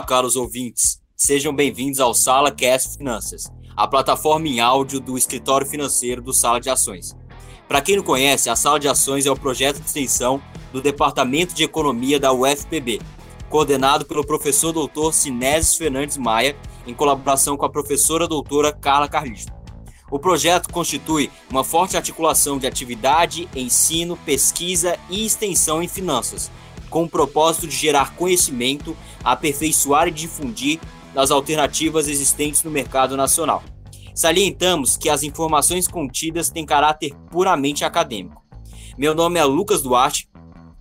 Olá, caros ouvintes. Sejam bem-vindos ao Sala Cast Finanças, a plataforma em áudio do escritório financeiro do Sala de Ações. Para quem não conhece, a Sala de Ações é o projeto de extensão do Departamento de Economia da UFPB, coordenado pelo professor doutor Sinésio Fernandes Maia, em colaboração com a professora doutora Carla Carlisto. O projeto constitui uma forte articulação de atividade, ensino, pesquisa e extensão em finanças, com o propósito de gerar conhecimento, aperfeiçoar e difundir as alternativas existentes no mercado nacional. Salientamos que as informações contidas têm caráter puramente acadêmico. Meu nome é Lucas Duarte,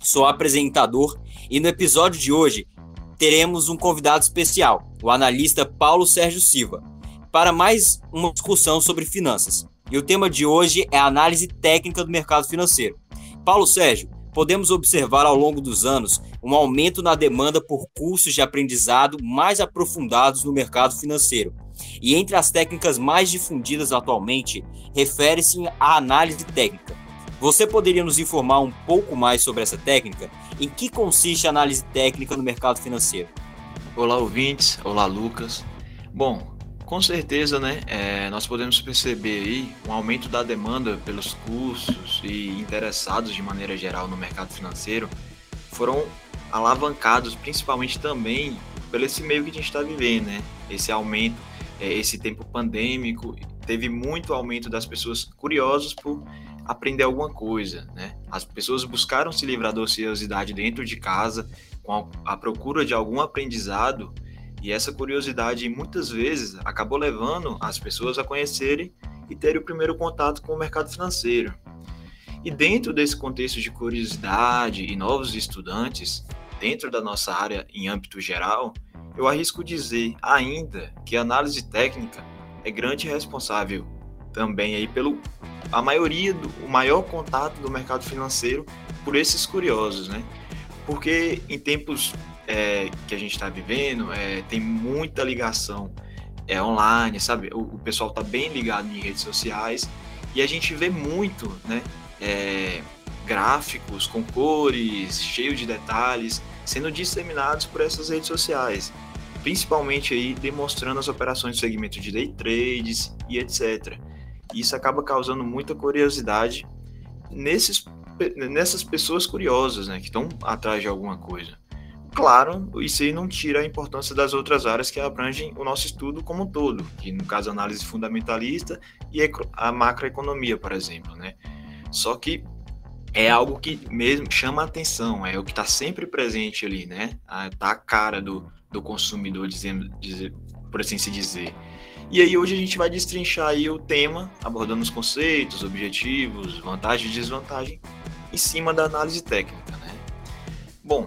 sou apresentador e no episódio de hoje teremos um convidado especial, o analista Paulo Sérgio Silva, para mais uma discussão sobre finanças. E o tema de hoje é a análise técnica do mercado financeiro. Paulo Sérgio, podemos observar ao longo dos anos um aumento na demanda por cursos de aprendizado mais aprofundados no mercado financeiro. E entre as técnicas mais difundidas atualmente, refere-se à análise técnica. Você poderia nos informar um pouco mais sobre essa técnica? Em que consiste a análise técnica no mercado financeiro? Olá, ouvintes. Olá, Lucas. Bom, com certeza, né, é, nós podemos perceber aí um aumento da demanda pelos cursos e interessados de maneira geral no mercado financeiro foram alavancados principalmente também pelo esse meio que a gente está vivendo, né? Esse aumento, é, esse tempo pandêmico, teve muito aumento das pessoas curiosas por aprender alguma coisa, né? As pessoas buscaram se livrar da ociosidade dentro de casa com a, a procura de algum aprendizado e essa curiosidade muitas vezes acabou levando as pessoas a conhecerem e terem o primeiro contato com o mercado financeiro. E dentro desse contexto de curiosidade e novos estudantes, dentro da nossa área em âmbito geral, eu arrisco dizer ainda que a análise técnica é grande responsável também aí pelo a maioria do o maior contato do mercado financeiro por esses curiosos, né? Porque em tempos é, que a gente está vivendo é, tem muita ligação é, online, sabe? O, o pessoal está bem ligado em redes sociais e a gente vê muito, né? É, gráficos com cores, cheios de detalhes, sendo disseminados por essas redes sociais, principalmente aí demonstrando as operações do segmento de day trades e etc. Isso acaba causando muita curiosidade nesses, nessas pessoas curiosas, né, que estão atrás de alguma coisa. Claro, isso aí não tira a importância das outras áreas que abrangem o nosso estudo como um todo, que no caso a análise fundamentalista e a macroeconomia, por exemplo, né? Só que é algo que mesmo chama a atenção, é o que está sempre presente ali, né? Tá a cara do, do consumidor, dizendo, dizer, por assim se dizer. E aí hoje a gente vai destrinchar aí o tema, abordando os conceitos, objetivos, vantagem e desvantagem, em cima da análise técnica, né? Bom,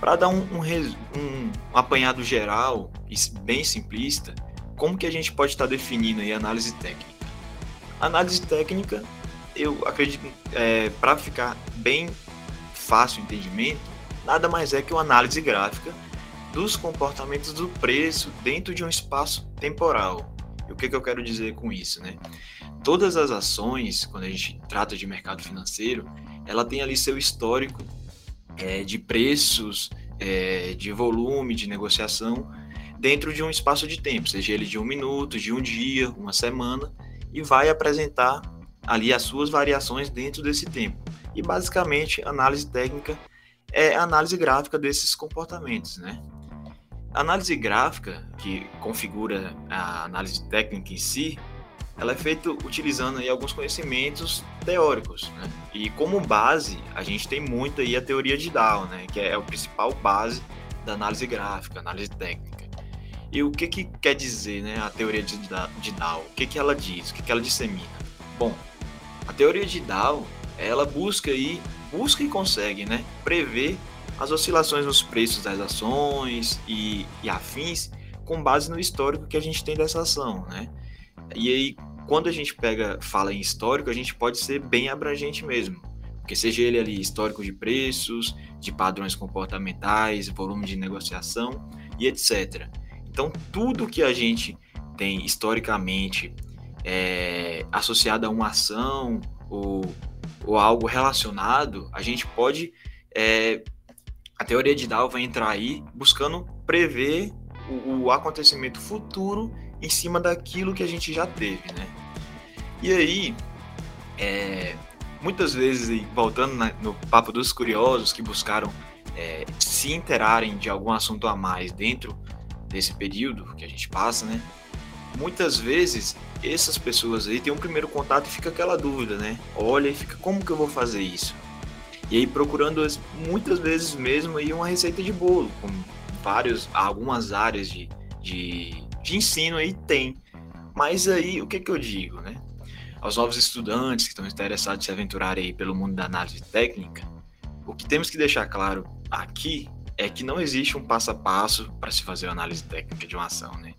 para dar um, um, um, apanhado geral e bem simplista, como que a gente pode estar tá definindo aí análise técnica? Análise técnica, eu acredito, é, para ficar bem fácil o entendimento, nada mais é que uma análise gráfica dos comportamentos do preço dentro de um espaço temporal. E o que, que eu quero dizer com isso, né? Todas as ações, quando a gente trata de mercado financeiro, ela tem ali seu histórico é, de preços, é, de volume, de negociação, dentro de um espaço de tempo, seja ele de um minuto, de um dia, uma semana, e vai apresentar ali as suas variações dentro desse tempo. E basicamente, análise técnica é análise gráfica desses comportamentos, né? A análise gráfica, que configura a análise técnica em si, ela é feita utilizando aí alguns conhecimentos teóricos, né? E como base, a gente tem muito aí a teoria de Dow, né? Que é o principal base da análise gráfica, análise técnica. E o que que quer dizer, né, a teoria de, de Dow? O que que ela diz? O que que ela dissemina? Bom, a teoria de Dow, ela busca aí, busca e consegue, né, prever as oscilações nos preços das ações e, e afins com base no histórico que a gente tem dessa ação, né? E aí, quando a gente pega, fala em histórico, a gente pode ser bem abrangente mesmo. Porque seja ele ali histórico de preços, de padrões comportamentais, volume de negociação e etc. Então, tudo que a gente tem historicamente é, associado a uma ação ou, ou algo relacionado, a gente pode é, A teoria de Dow vai entrar aí buscando prever o, o acontecimento futuro em cima daquilo que a gente já teve, né? E aí, é, muitas vezes, voltando na, no papo dos curiosos que buscaram é, se interarem de algum assunto a mais dentro desse período que a gente passa, né? Muitas vezes essas pessoas aí têm um primeiro contato e fica aquela dúvida, né? Olha e fica como que eu vou fazer isso? E aí procurando muitas vezes mesmo aí uma receita de bolo, com vários, algumas áreas de, de, de ensino aí tem. Mas aí o que que eu digo, né? Aos novos estudantes que estão interessados em se aventurar aí pelo mundo da análise técnica, o que temos que deixar claro aqui é que não existe um passo a passo para se fazer a análise técnica de uma ação, né?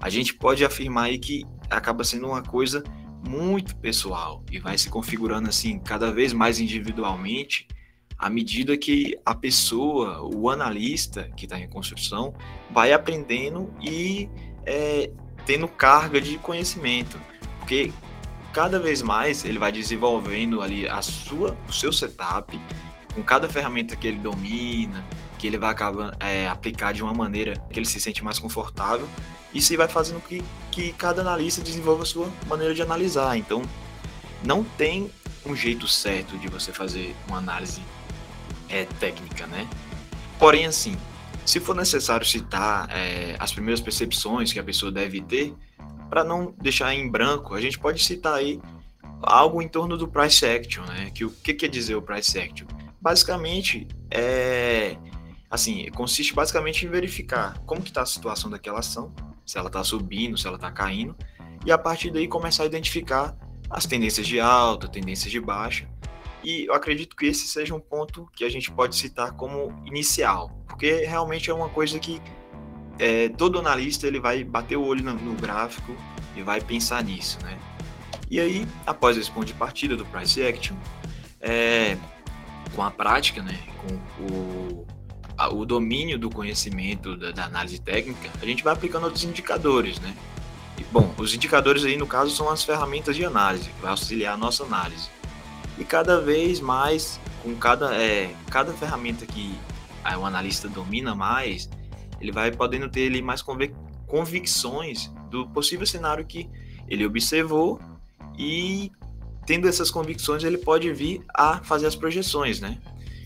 A gente pode afirmar aí que acaba sendo uma coisa muito pessoal e vai se configurando assim cada vez mais individualmente à medida que a pessoa, o analista que está em construção, vai aprendendo e é, tendo carga de conhecimento, porque cada vez mais ele vai desenvolvendo ali a sua, o seu setup com cada ferramenta que ele domina, que ele vai acabar é, aplicar de uma maneira que ele se sente mais confortável. Isso vai fazendo que, que cada analista desenvolva a sua maneira de analisar. Então, não tem um jeito certo de você fazer uma análise é, técnica, né? Porém, assim, se for necessário citar é, as primeiras percepções que a pessoa deve ter, para não deixar em branco, a gente pode citar aí algo em torno do price action, né? Que o que quer dizer o price action? Basicamente, é assim, consiste basicamente em verificar como que está a situação daquela ação, se ela está subindo, se ela está caindo, e a partir daí começar a identificar as tendências de alta, tendências de baixa. E eu acredito que esse seja um ponto que a gente pode citar como inicial, porque realmente é uma coisa que é, todo analista ele vai bater o olho no, no, gráfico e vai pensar nisso, né? E aí, após esse ponto de partida do price action, é, com a prática, né, com o, a, o domínio do conhecimento da, da, análise técnica, a gente vai aplicando outros indicadores, né? E, bom, os indicadores aí no caso são as ferramentas de análise que vai auxiliar a nossa análise. E cada vez mais, com cada, é, cada ferramenta que o analista domina mais, ele vai podendo ter ali mais convicções do possível cenário que ele observou e tendo essas convicções ele pode vir a fazer as projeções, né?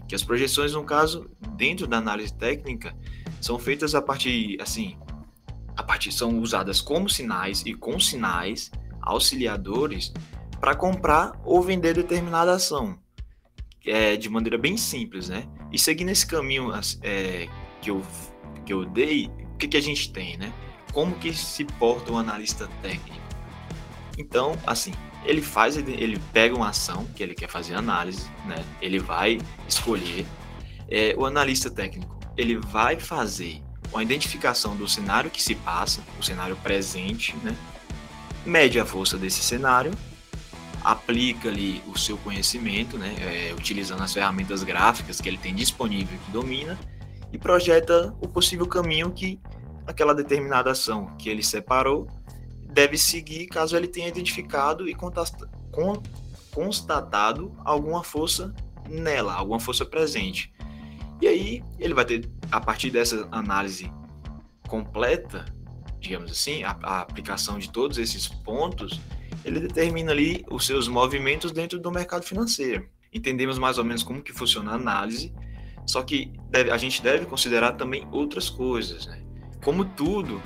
Que as projeções, no caso, dentro da análise técnica, são feitas a partir, assim, a partir são usadas como sinais e com sinais auxiliadores para comprar ou vender determinada ação, é, de maneira bem simples, né? E seguindo esse caminho é, que eu que eu dei, o que, que a gente tem, né? Como que se porta um analista técnico? Então, assim, ele faz, ele pega uma ação que ele quer fazer análise, né? Ele vai escolher. É, o analista técnico, ele vai fazer uma identificação do cenário que se passa, o cenário presente, né? Mede a força desse cenário, aplica ali o seu conhecimento, né? É, utilizando as ferramentas gráficas que ele tem disponível que domina e projeta o possível caminho que aquela determinada ação que ele separou deve seguir caso ele tenha identificado e constatado alguma força nela, alguma força presente. E aí ele vai ter, a partir dessa análise completa, digamos assim, a, a aplicação de todos esses pontos, ele determina ali os seus movimentos dentro do mercado financeiro. Entendemos mais ou menos como que funciona a análise só que deve, a gente deve considerar também outras coisas, né? Como tudo,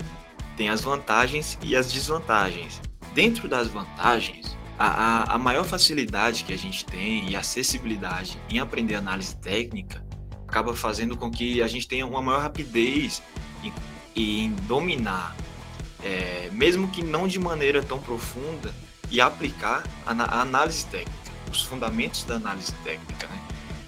tem as vantagens e as desvantagens. Dentro das vantagens, a, a, a maior facilidade que a gente tem e acessibilidade em aprender análise técnica acaba fazendo com que a gente tenha uma maior rapidez em, em dominar, é, mesmo que não de maneira tão profunda, e aplicar a, a análise técnica, os fundamentos da análise técnica. Né?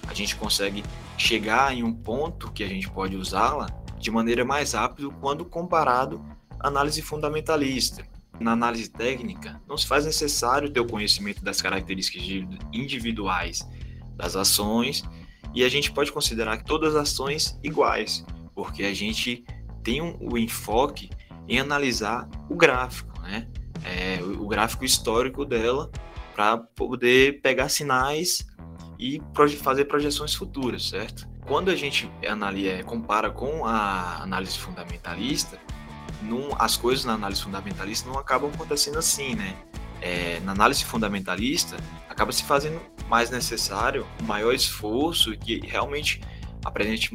A gente consegue chegar em um ponto que a gente pode usá-la de maneira mais rápida quando comparado à análise fundamentalista. Na análise técnica, não se faz necessário ter o conhecimento das características individuais das ações e a gente pode considerar todas as ações iguais, porque a gente tem um, o enfoque em analisar o gráfico, né? É, o, gráfico histórico dela para poder pegar sinais e fazer projeções futuras, certo? quando a gente é, compara com a análise fundamentalista, as coisas na análise fundamentalista não acabam acontecendo assim, né? É, na análise fundamentalista, acaba se fazendo mais necessário maior esforço que realmente apresente,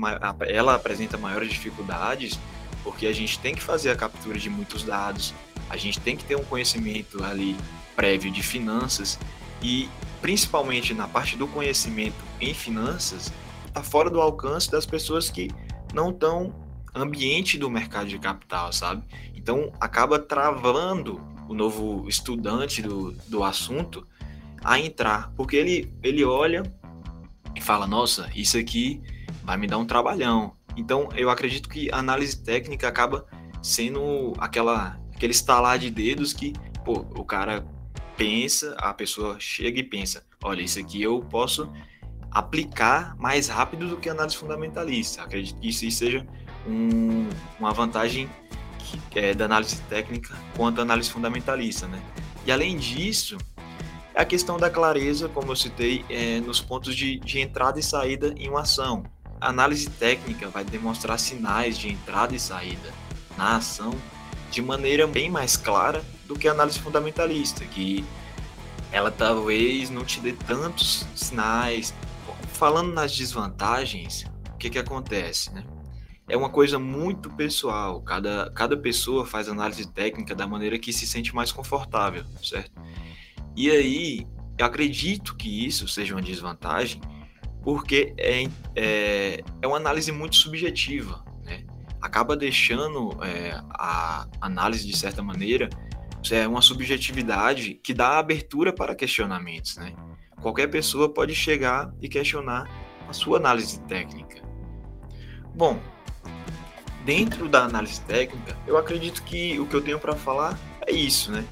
ela apresenta maiores dificuldades, porque a gente tem que fazer a captura de muitos dados, a gente tem que ter um conhecimento ali prévio de finanças e principalmente na parte do conhecimento em finanças, está fora do alcance das pessoas que não estão ambiente do mercado de capital, sabe? Então acaba travando o novo estudante do, do assunto a entrar, porque ele, ele olha e fala: Nossa, isso aqui vai me dar um trabalhão. Então eu acredito que a análise técnica acaba sendo aquela, aquele estalar de dedos que pô, o cara pensa, a pessoa chega e pensa: Olha, isso aqui eu posso aplicar mais rápido do que análise fundamentalista. Acredito que isso seja um, uma vantagem que, é, da análise técnica quanto à análise fundamentalista, né? E além disso, a questão da clareza, como eu citei, é, nos pontos de, de entrada e saída em uma ação. A análise técnica vai demonstrar sinais de entrada e saída na ação de maneira bem mais clara do que a análise fundamentalista, que ela talvez não te dê tantos sinais. Falando nas desvantagens, o que, que acontece? Né? é uma coisa muito pessoal. Cada, cada pessoa faz análise técnica da maneira que se sente mais confortável, certo? E aí, eu acredito que isso seja uma desvantagem, porque é, é, é uma análise muito subjetiva? Acaba deixando é, a análise, de certa maneira, é uma subjetividade que dá abertura para questionamentos, né? Qualquer pessoa pode chegar e questionar a sua análise técnica. Bom, dentro da análise técnica, eu acredito que o que eu tenho para falar é isso, né?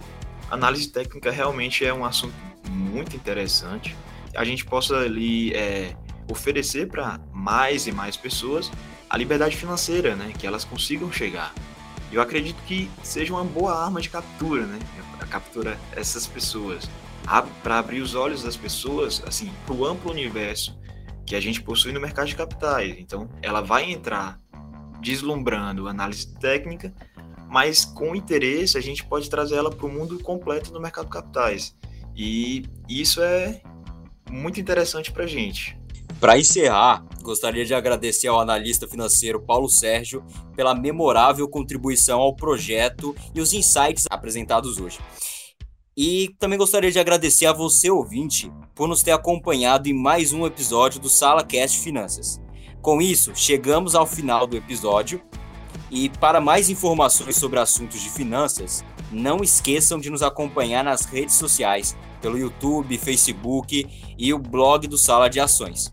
Análise técnica realmente é um assunto muito interessante. A gente possa ali é, oferecer para mais e mais pessoas a liberdade financeira, né? Que elas consigam chegar. Eu acredito que seja uma boa arma de captura, né? A captura essas pessoas, para abrir os olhos das pessoas, assim, para o amplo universo que a gente possui no mercado de capitais. Então, ela vai entrar deslumbrando análise técnica, mas com interesse a gente pode trazer ela para o mundo completo do mercado de capitais. E isso é muito interessante para a gente. Para encerrar, gostaria de agradecer ao analista financeiro Paulo Sérgio pela memorável contribuição ao projeto e os insights apresentados hoje. E também gostaria de agradecer a você, ouvinte, por nos ter acompanhado em mais um episódio do Sala Cast Finanças. Com isso, chegamos ao final do episódio. E para mais informações sobre assuntos de finanças, não esqueçam de nos acompanhar nas redes sociais, pelo YouTube, Facebook e o blog do Sala de Ações.